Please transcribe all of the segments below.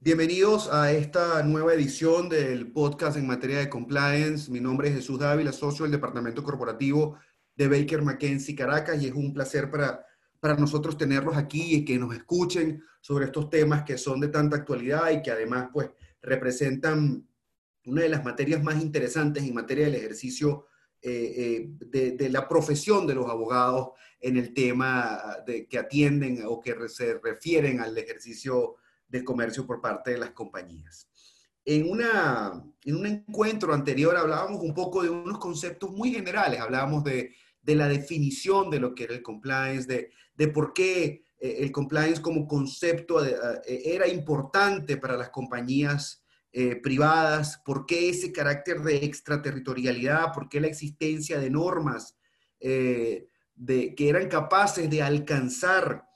Bienvenidos a esta nueva edición del podcast en materia de compliance. Mi nombre es Jesús Dávila, socio del Departamento Corporativo de Baker McKenzie Caracas y es un placer para, para nosotros tenerlos aquí y que nos escuchen sobre estos temas que son de tanta actualidad y que además pues representan una de las materias más interesantes en materia del ejercicio eh, eh, de, la profesión de los abogados en el tema de, que atienden o que se refieren al ejercicio del comercio por parte de las compañías. En, una, en un encuentro anterior hablábamos un poco de unos conceptos muy generales, hablábamos de, de la definición de lo que era el compliance, de, de por qué eh, el compliance como concepto era importante para las compañías privadas, por qué ese carácter de extraterritorialidad, por qué la existencia de normas de, que eran capaces de alcanzar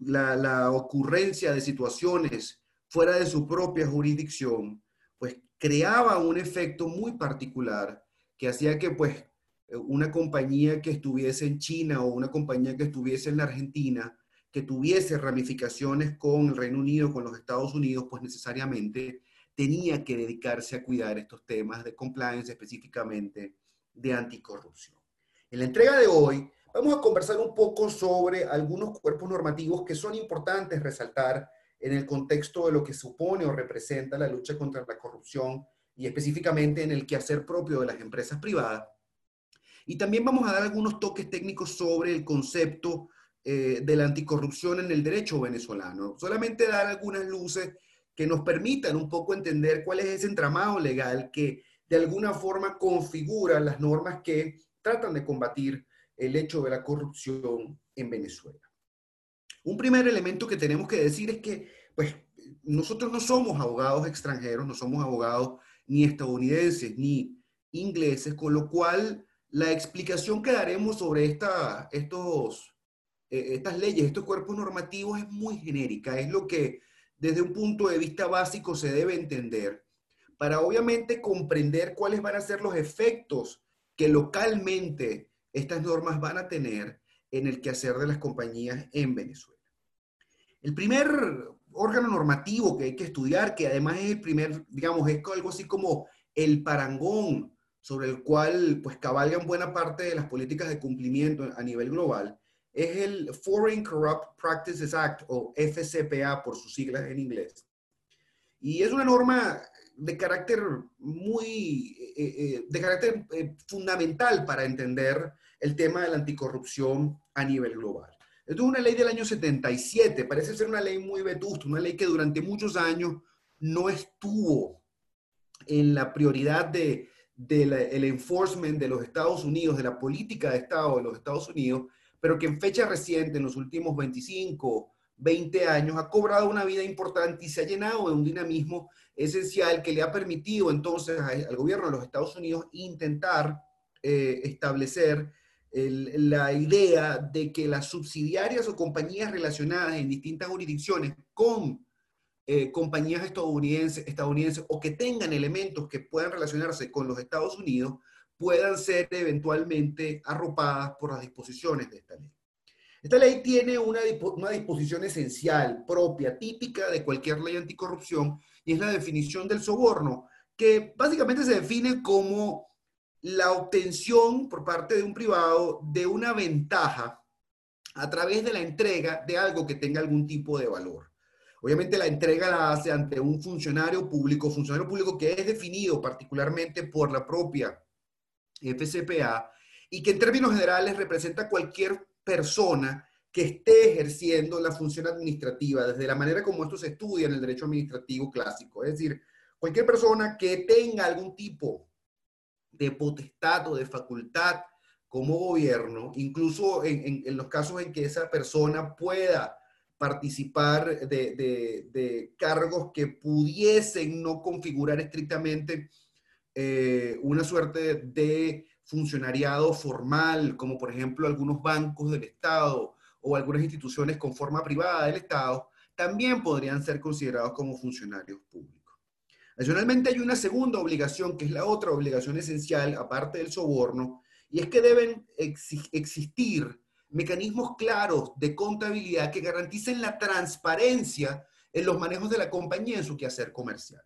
la, ocurrencia de situaciones fuera de su propia jurisdicción, pues creaba un efecto muy particular que hacía que pues una compañía que estuviese en China o una compañía que estuviese en la Argentina, que tuviese ramificaciones con el Reino Unido, con los Estados Unidos, pues necesariamente tenía que dedicarse a cuidar estos temas de compliance, específicamente de anticorrupción. En la entrega de hoy Vamos a conversar un poco sobre algunos cuerpos normativos que son importantes resaltar en el contexto de lo que supone o representa la lucha contra la corrupción y específicamente en el quehacer propio de las empresas privadas. Y también vamos a dar algunos toques técnicos sobre el concepto eh, de la anticorrupción en el derecho venezolano. Solamente dar algunas luces que nos permitan un poco entender cuál es ese entramado legal que de alguna forma configura las normas que tratan de combatir el hecho de la corrupción en Venezuela. Un primer elemento que tenemos que decir es que, pues, nosotros no somos abogados extranjeros, no somos abogados ni estadounidenses ni ingleses, con lo cual la explicación que daremos sobre esta, estos, eh, estas leyes, estos cuerpos normativos es muy genérica, es lo que desde un punto de vista básico se debe entender para obviamente comprender cuáles van a ser los efectos que localmente estas normas van a tener en el quehacer de las compañías en Venezuela. El primer órgano normativo que hay que estudiar, que además es el primer, digamos, es algo así como el parangón sobre el cual pues cabalgan buena parte de las políticas de cumplimiento a nivel global, es el Foreign Corrupt Practices Act o FCPA por sus siglas en inglés. Y es una norma de carácter muy, eh, eh, de carácter eh, fundamental para entender el tema de la anticorrupción a nivel global. Es una ley del año 77, parece ser una ley muy vetusta, una ley que durante muchos años no estuvo en la prioridad del de, el enforcement de los Estados Unidos, de la política de Estado de los Estados Unidos, pero que en fecha reciente, en los últimos 25, 20 años, ha cobrado una vida importante y se ha llenado de un dinamismo esencial que le ha permitido entonces al gobierno de los Estados Unidos intentar eh, establecer la idea de que las subsidiarias o compañías relacionadas en distintas jurisdicciones con eh, compañías estadounidenses, estadounidenses o que tengan elementos que puedan relacionarse con los Estados Unidos puedan ser eventualmente arropadas por las disposiciones de esta ley. Esta ley tiene una, una disposición esencial, propia, típica de cualquier ley anticorrupción, y es la definición del soborno, que básicamente se define como la obtención por parte de un privado de una ventaja a través de la entrega de algo que tenga algún tipo de valor. Obviamente la entrega la hace ante un funcionario público, funcionario público que es definido particularmente por la propia FCPA y que en términos generales representa cualquier persona que esté ejerciendo la función administrativa, desde la manera como esto se estudia en el derecho administrativo clásico. Es decir, cualquier persona que tenga algún tipo de potestad o de facultad como gobierno, incluso en, los casos en que esa persona pueda participar de, cargos que pudiesen no configurar estrictamente eh, una suerte de funcionariado formal, como por ejemplo algunos bancos del Estado o algunas instituciones con forma privada del Estado, también podrían ser considerados como funcionarios públicos. Adicionalmente hay una segunda obligación, que es la otra obligación esencial, aparte del soborno, y es que deben existir mecanismos claros de contabilidad que garanticen la transparencia en los manejos de la compañía en su quehacer comercial.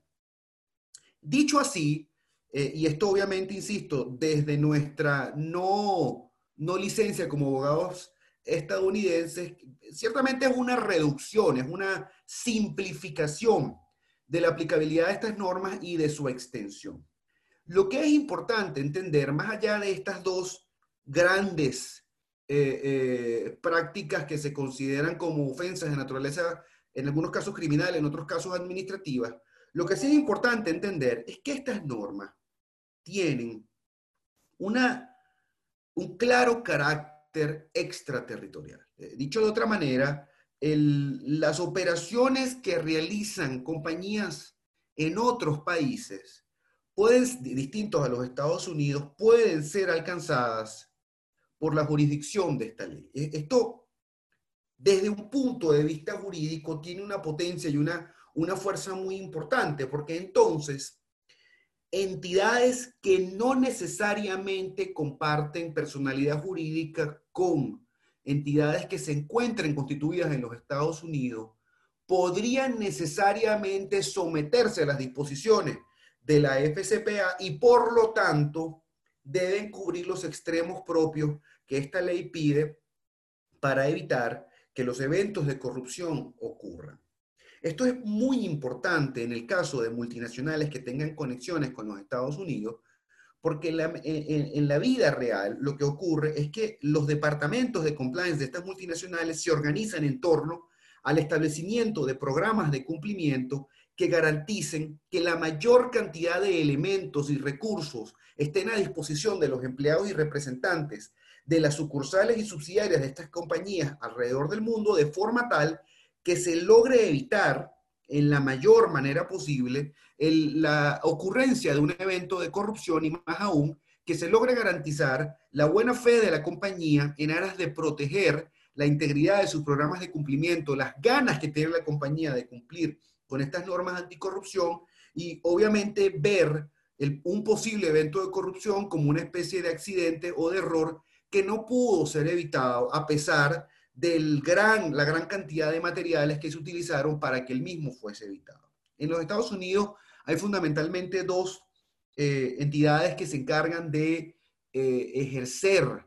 Dicho así, eh, y esto obviamente, insisto, desde nuestra no, no licencia como abogados estadounidenses, ciertamente es una reducción, es una simplificación de la aplicabilidad de estas normas y de su extensión. Lo que es importante entender, más allá de estas dos grandes eh, eh, prácticas que se consideran como ofensas de naturaleza, en algunos casos criminales, en otros casos administrativas, lo que sí es importante entender es que estas normas tienen una, un claro carácter extraterritorial. Eh, dicho de otra manera, las operaciones que realizan compañías en otros países, pueden, distintos a los Estados Unidos, pueden ser alcanzadas por la jurisdicción de esta ley. E, esto, desde un punto de vista jurídico, tiene una potencia y una, una fuerza muy importante, porque entonces entidades que no necesariamente comparten personalidad jurídica con entidades que se encuentren constituidas en los Estados Unidos podrían necesariamente someterse a las disposiciones de la FCPA y por lo tanto deben cubrir los extremos propios que esta ley pide para evitar que los eventos de corrupción ocurran. Esto es muy importante en el caso de multinacionales que tengan conexiones con los Estados Unidos, porque en la, vida real lo que ocurre es que los departamentos de compliance de estas multinacionales se organizan en torno al establecimiento de programas de cumplimiento que garanticen que la mayor cantidad de elementos y recursos estén a disposición de los empleados y representantes de las sucursales y subsidiarias de estas compañías alrededor del mundo de forma tal que se logre evitar en la mayor manera posible la ocurrencia de un evento de corrupción y más aún que se logre garantizar la buena fe de la compañía en aras de proteger la integridad de sus programas de cumplimiento, las ganas que tiene la compañía de cumplir con estas normas anticorrupción y obviamente ver un posible evento de corrupción como una especie de accidente o de error que no pudo ser evitado a pesar de gran, la gran cantidad de materiales que se utilizaron para que el mismo fuese evitado. En los Estados Unidos hay fundamentalmente dos eh, entidades que se encargan de eh, ejercer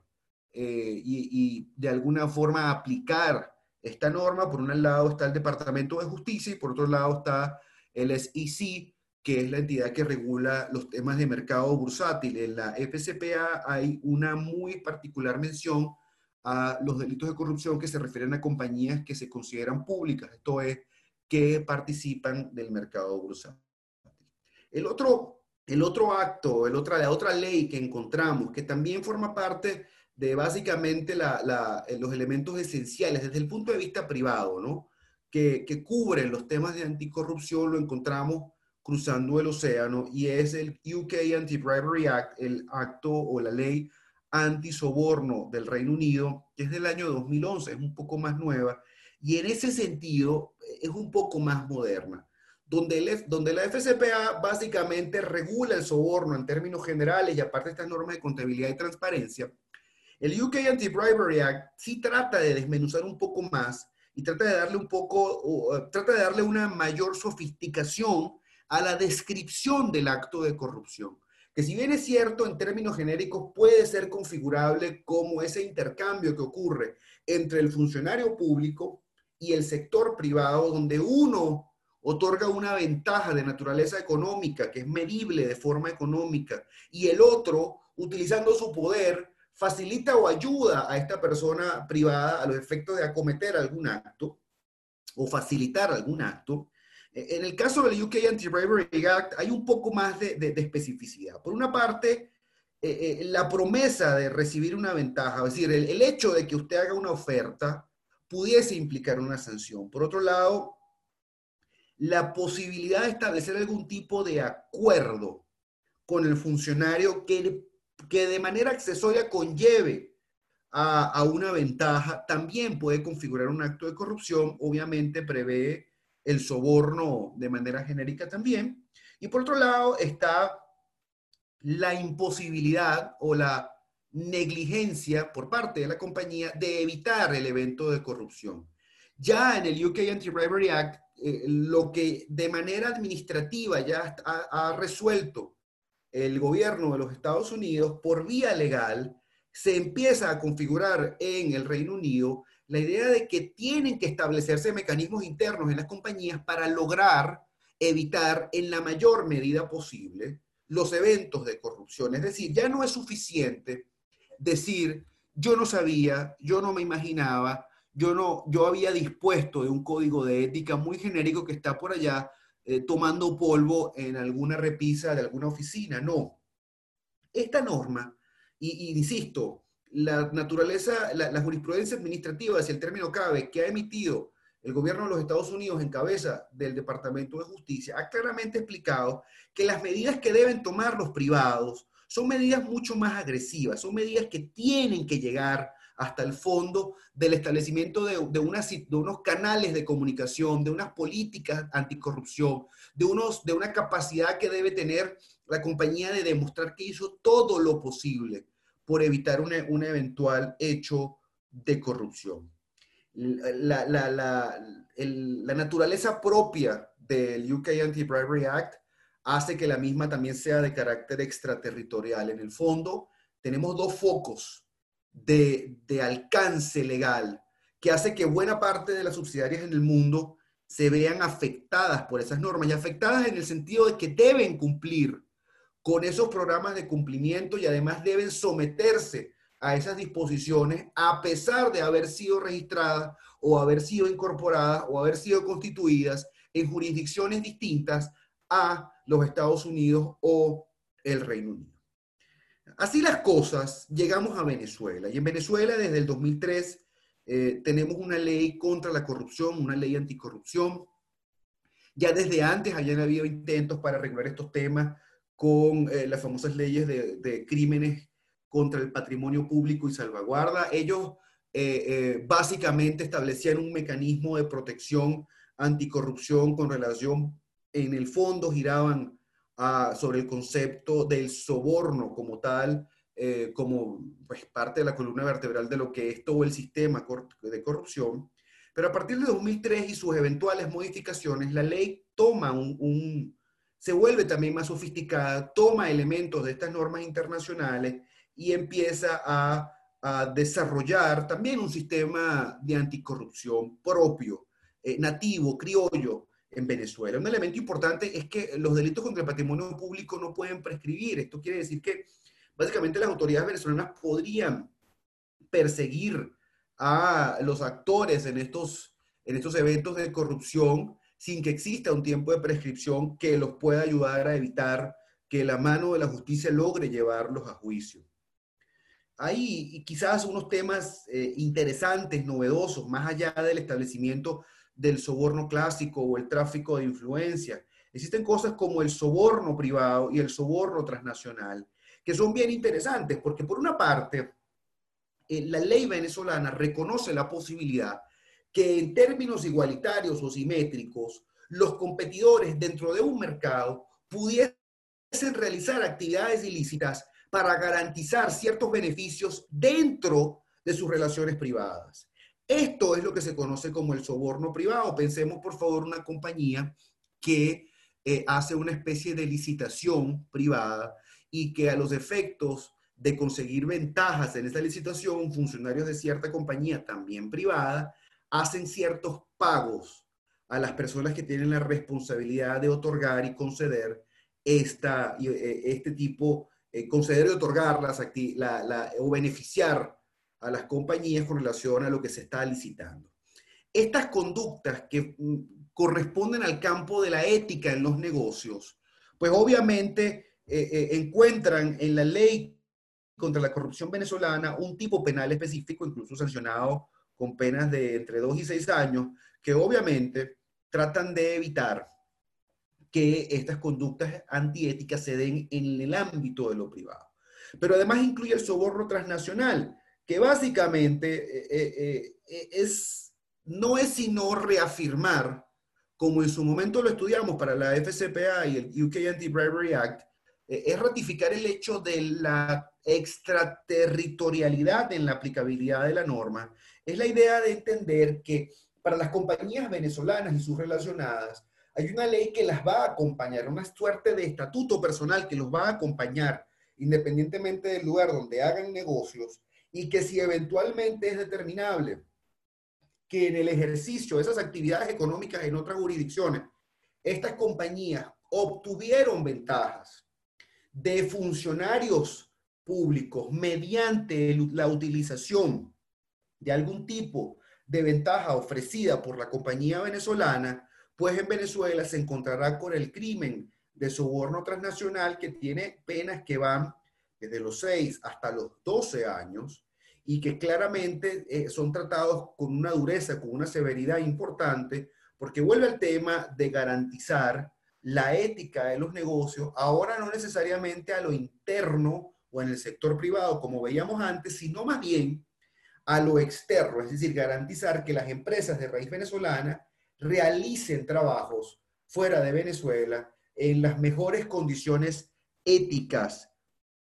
eh, y, de alguna forma aplicar esta norma. Por un lado está el Departamento de Justicia y por otro lado está el SEC, que es la entidad que regula los temas de mercado bursátil. En la FCPA hay una muy particular mención a los delitos de corrupción que se refieren a compañías que se consideran públicas, esto es, que participan del mercado bursátil. El otro, el otro acto, el otra, la otra ley que encontramos, que también forma parte de básicamente los elementos esenciales desde el punto de vista privado, ¿no? Que, que cubren los temas de anticorrupción, lo encontramos cruzando el océano y es el UK Anti-Bribery Act, el acto o la ley antisoborno del Reino Unido, que es del año 2011, es un poco más nueva, y en ese sentido es un poco más moderna, donde, donde la FCPA básicamente regula el soborno en términos generales y aparte estas normas de contabilidad y transparencia, el UK Anti-Bribery Act sí trata de desmenuzar un poco más y trata de darle un poco, trata de darle una mayor sofisticación a la descripción del acto de corrupción que si bien es cierto en términos genéricos puede ser configurable como ese intercambio que ocurre entre el funcionario público y el sector privado, donde uno otorga una ventaja de naturaleza económica que es medible de forma económica y el otro, utilizando su poder, facilita o ayuda a esta persona privada a los efectos de acometer algún acto o facilitar algún acto, en el caso del UK Anti-Bribery Act hay un poco más de, especificidad. Por una parte, eh, eh, la promesa de recibir una ventaja, es decir, el, hecho de que usted haga una oferta pudiese implicar una sanción. Por otro lado, la posibilidad de establecer algún tipo de acuerdo con el funcionario que, que de manera accesoria conlleve a, una ventaja también puede configurar un acto de corrupción. Obviamente prevé el soborno de manera genérica también. Y por otro lado está la imposibilidad o la negligencia por parte de la compañía de evitar el evento de corrupción. Ya en el UK Anti-Bribery Act, eh, lo que de manera administrativa ya ha, resuelto el gobierno de los Estados Unidos por vía legal, se empieza a configurar en el Reino Unido la idea de que tienen que establecerse mecanismos internos en las compañías para lograr evitar en la mayor medida posible los eventos de corrupción. Es decir, ya no es suficiente decir, yo no sabía, yo no me imaginaba, yo no, yo había dispuesto de un código de ética muy genérico que está por allá eh, tomando polvo en alguna repisa de alguna oficina. No. Esta norma, y, insisto, la naturaleza, la, la, jurisprudencia administrativa, si el término cabe, que ha emitido el gobierno de los Estados Unidos en cabeza del Departamento de Justicia, ha claramente explicado que las medidas que deben tomar los privados son medidas mucho más agresivas, son medidas que tienen que llegar hasta el fondo del establecimiento de, de, unos canales de comunicación, de unas políticas anticorrupción, de, unos, de una capacidad que debe tener la compañía de demostrar que hizo todo lo posible por evitar un eventual hecho de corrupción. La, la, la, la naturaleza propia del UK Anti-Bribery Act hace que la misma también sea de carácter extraterritorial. En el fondo, tenemos dos focos de, de, alcance legal que hace que buena parte de las subsidiarias en el mundo se vean afectadas por esas normas y afectadas en el sentido de que deben cumplir con esos programas de cumplimiento y además deben someterse a esas disposiciones a pesar de haber sido registradas o haber sido incorporadas o haber sido constituidas en jurisdicciones distintas a los Estados Unidos o el Reino Unido. Así las cosas, llegamos a Venezuela. Y en Venezuela, desde el 2003, eh, tenemos una ley contra la corrupción, una ley anticorrupción. Ya desde antes hayan habido intentos para regular estos temas con eh, las famosas leyes de, crímenes contra el patrimonio público y salvaguarda. Ellos eh, básicamente establecían un mecanismo de protección anticorrupción con relación en el fondo giraban sobre el concepto del soborno como tal, eh, como pues, parte de la columna vertebral de lo que es todo el sistema de corrupción. Pero a partir de 2003 y sus eventuales modificaciones, la ley toma un, se vuelve también más sofisticada, toma elementos de estas normas internacionales y empieza a, desarrollar también un sistema de anticorrupción propio, eh, nativo, criollo, en Venezuela. Un elemento importante es que los delitos contra el patrimonio público no pueden prescribir. Esto quiere decir que básicamente las autoridades venezolanas podrían perseguir a los actores en estos, en estos eventos de corrupción sin que exista un tiempo de prescripción que los pueda ayudar a evitar que la mano de la justicia logre llevarlos a juicio. Hay quizás unos temas eh, interesantes, novedosos, más allá del establecimiento del soborno clásico o el tráfico de influencia. Existen cosas como el soborno privado y el soborno transnacional, que son bien interesantes porque por una parte, eh, la ley venezolana reconoce la posibilidad que en términos igualitarios o simétricos, los competidores dentro de un mercado pudiesen realizar actividades ilícitas para garantizar ciertos beneficios dentro de sus relaciones privadas. Esto es lo que se conoce como el soborno privado. Pensemos, por favor, una compañía que eh, hace una especie de licitación privada y que a los efectos de conseguir ventajas en esa licitación, funcionarios de cierta compañía, también privada, hacen ciertos pagos a las personas que tienen la responsabilidad de otorgar y conceder esta, eh, este tipo, eh, conceder y otorgar las la, o beneficiar a las compañías con relación a lo que se está licitando. Estas conductas que mm, corresponden al campo de la ética en los negocios, pues obviamente eh, eh, encuentran en la ley contra la corrupción venezolana un tipo penal específico, incluso sancionado con penas de entre 2 y 6 años, que obviamente tratan de evitar que estas conductas antiéticas se den en el ámbito de lo privado. Pero además incluye el soborno transnacional, que básicamente eh, eh, eh, es, no es sino reafirmar, como en su momento lo estudiamos para la FCPA y el UK Anti-Bribery Act, eh, es ratificar el hecho de la extraterritorialidad en la aplicabilidad de la norma. Es la idea de entender que para las compañías venezolanas y sus relacionadas, hay una ley que las va a acompañar, una suerte de estatuto personal que los va a acompañar independientemente del lugar donde hagan negocios y que si eventualmente es determinable que en el ejercicio de esas actividades económicas en otras jurisdicciones, estas compañías obtuvieron ventajas de funcionarios públicos mediante la utilización de algún tipo de ventaja ofrecida por la compañía venezolana, pues en Venezuela se encontrará con el crimen de soborno transnacional que tiene penas que van desde los 6 hasta los 12 años y que claramente eh, son tratados con una dureza, con una severidad importante, porque vuelve al tema de garantizar la ética de los negocios, ahora no necesariamente a lo interno o en el sector privado, como veíamos antes, sino más bien a lo externo, es decir, garantizar que las empresas de raíz venezolana realicen trabajos fuera de Venezuela en las mejores condiciones éticas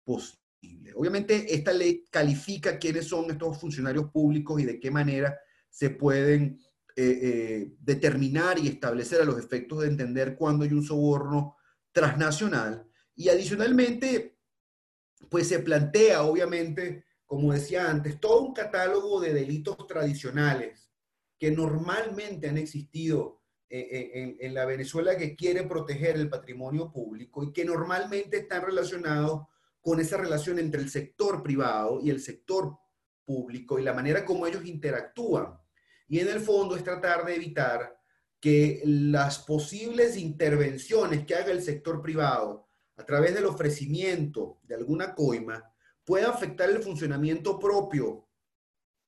posibles. Obviamente, esta ley califica quiénes son estos funcionarios públicos y de qué manera se pueden eh, eh, determinar y establecer a los efectos de entender cuándo hay un soborno transnacional. Y adicionalmente, pues se plantea, obviamente, como decía antes, todo un catálogo de delitos tradicionales que normalmente han existido eh, en, la Venezuela que quiere proteger el patrimonio público y que normalmente están relacionados con esa relación entre el sector privado y el sector público y la manera como ellos interactúan. Y en el fondo es tratar de evitar que las posibles intervenciones que haga el sector privado a través del ofrecimiento de alguna coima pueda afectar el funcionamiento propio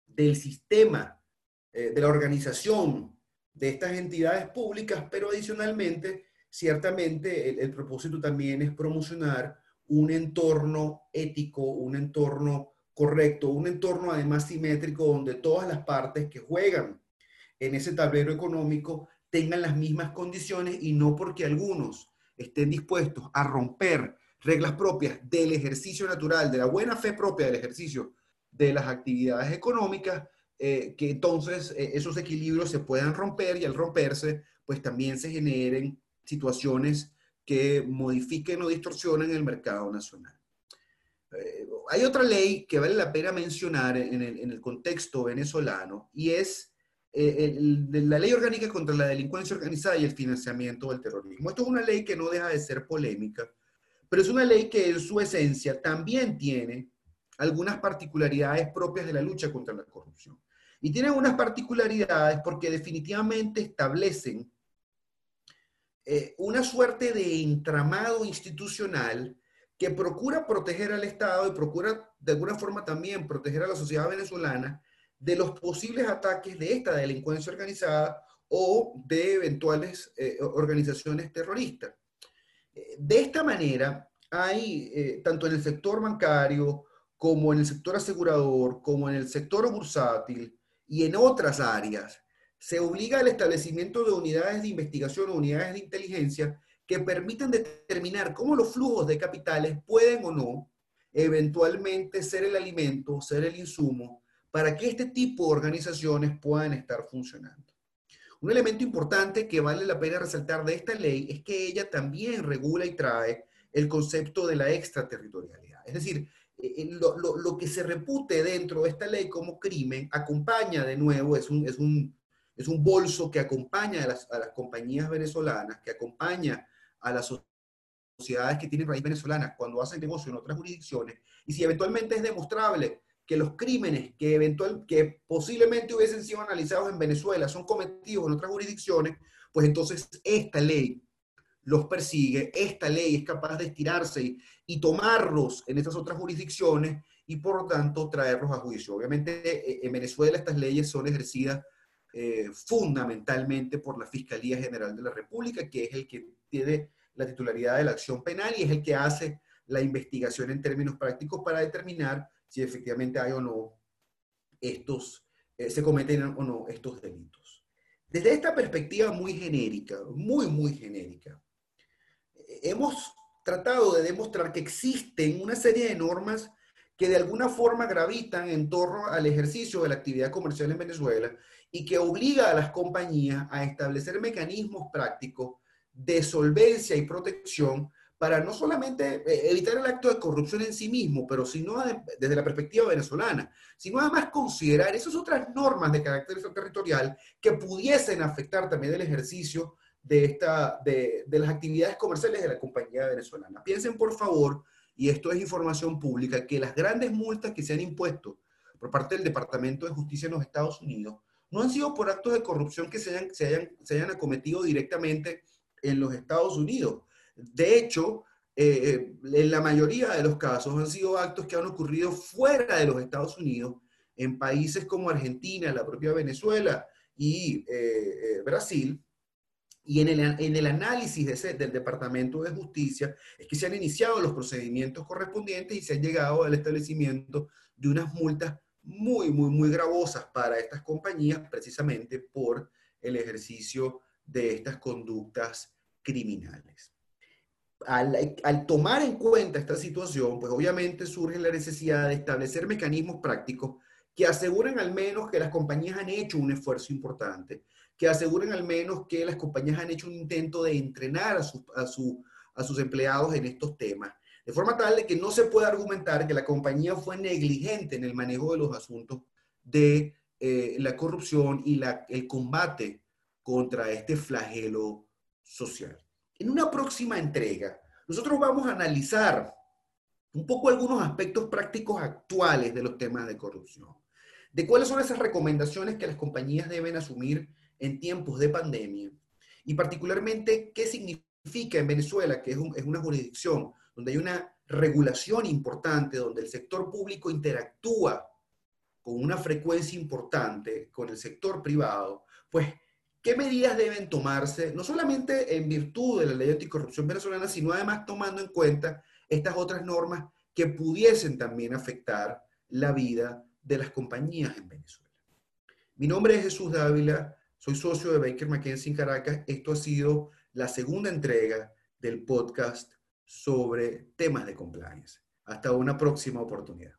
del sistema, eh, de la organización de estas entidades públicas, pero adicionalmente, ciertamente, el, propósito también es promocionar un entorno ético, un entorno correcto, un entorno además simétrico donde todas las partes que juegan en ese tablero económico tengan las mismas condiciones y no porque algunos estén dispuestos a romper reglas propias del ejercicio natural, de la buena fe propia del ejercicio de las actividades económicas, eh, que entonces eh, esos equilibrios se puedan romper y al romperse, pues también se generen situaciones que modifiquen o distorsionen el mercado nacional. Eh, hay otra ley que vale la pena mencionar en el, contexto venezolano y es la ley orgánica contra la delincuencia organizada y el financiamiento del terrorismo. Esto es una ley que no deja de ser polémica, pero es una ley que en su esencia también tiene algunas particularidades propias de la lucha contra la corrupción. Y tienen unas particularidades porque definitivamente establecen eh, una suerte de entramado institucional que procura proteger al Estado y procura de alguna forma también proteger a la sociedad venezolana de los posibles ataques de esta delincuencia organizada o de eventuales eh, organizaciones terroristas. Eh, de esta manera, hay, tanto en el sector bancario como en el sector asegurador, como en el sector bursátil, y en otras áreas, se obliga al establecimiento de unidades de investigación o unidades de inteligencia que permitan determinar cómo los flujos de capitales pueden o no eventualmente ser el alimento, ser el insumo, para que este tipo de organizaciones puedan estar funcionando. Un elemento importante que vale la pena resaltar de esta ley es que ella también regula y trae el concepto de la extraterritorialidad. Es decir, eh, eh, lo, que se repute dentro de esta ley como crimen acompaña de nuevo, es un, es un, es un bolso que acompaña a las, a las, compañías venezolanas, que acompaña a las sociedades que tienen raíz venezolana cuando hacen negocio en otras jurisdicciones. Y si eventualmente es demostrable que los crímenes que, eventual, que posiblemente hubiesen sido analizados en Venezuela son cometidos en otras jurisdicciones, pues entonces esta ley los persigue, esta ley es capaz de estirarse y, tomarlos en estas otras jurisdicciones y por lo tanto traerlos a juicio. Obviamente eh, en Venezuela estas leyes son ejercidas eh, fundamentalmente por la Fiscalía General de la República, que es el que tiene la titularidad de la acción penal y es el que hace la investigación en términos prácticos para determinar si efectivamente hay o no estos, eh, se cometen o no estos delitos. Desde esta perspectiva muy genérica, muy, muy genérica, hemos tratado de demostrar que existen una serie de normas que de alguna forma gravitan en torno al ejercicio de la actividad comercial en Venezuela y que obliga a las compañías a establecer mecanismos prácticos de solvencia y protección para no solamente eh, evitar el acto de corrupción en sí mismo, pero sino desde la perspectiva venezolana, sino además considerar esas otras normas de carácter territorial que pudiesen afectar también el ejercicio de, esta, de, de las actividades comerciales de la compañía venezolana. Piensen, por favor, y esto es información pública, que las grandes multas que se han impuesto por parte del Departamento de Justicia en los Estados Unidos no han sido por actos de corrupción que se hayan, se hayan, se hayan acometido directamente en los Estados Unidos. De hecho, eh, eh, en la mayoría de los casos han sido actos que han ocurrido fuera de los Estados Unidos, en países como Argentina, la propia Venezuela y eh, Brasil, y en el, análisis del Departamento de Justicia es que se han iniciado los procedimientos correspondientes y se ha llegado al establecimiento de unas multas muy, muy, muy gravosas para estas compañías precisamente por el ejercicio de estas conductas criminales. Al, tomar en cuenta esta situación, pues obviamente surge la necesidad de establecer mecanismos prácticos que aseguren al menos que las compañías han hecho un esfuerzo importante que aseguren al menos que las compañías han hecho un intento de entrenar a, sus empleados en estos temas, de forma tal de que no se pueda argumentar que la compañía fue negligente en el manejo de los asuntos de eh, la corrupción y el combate contra este flagelo social. En una próxima entrega, nosotros vamos a analizar un poco algunos aspectos prácticos actuales de los temas de corrupción, de cuáles son esas recomendaciones que las compañías deben asumir en tiempos de pandemia y particularmente qué significa en Venezuela, que es, es una jurisdicción donde hay una regulación importante, donde el sector público interactúa con una frecuencia importante con el sector privado, pues, ¿qué medidas deben tomarse, no solamente en virtud de la ley anticorrupción venezolana, sino además tomando en cuenta estas otras normas que pudiesen también afectar la vida de las compañías en Venezuela? Mi nombre es Jesús Dávila, soy socio de Baker McKenzie en Caracas. Esto ha sido la segunda entrega del podcast sobre temas de compliance. Hasta una próxima oportunidad.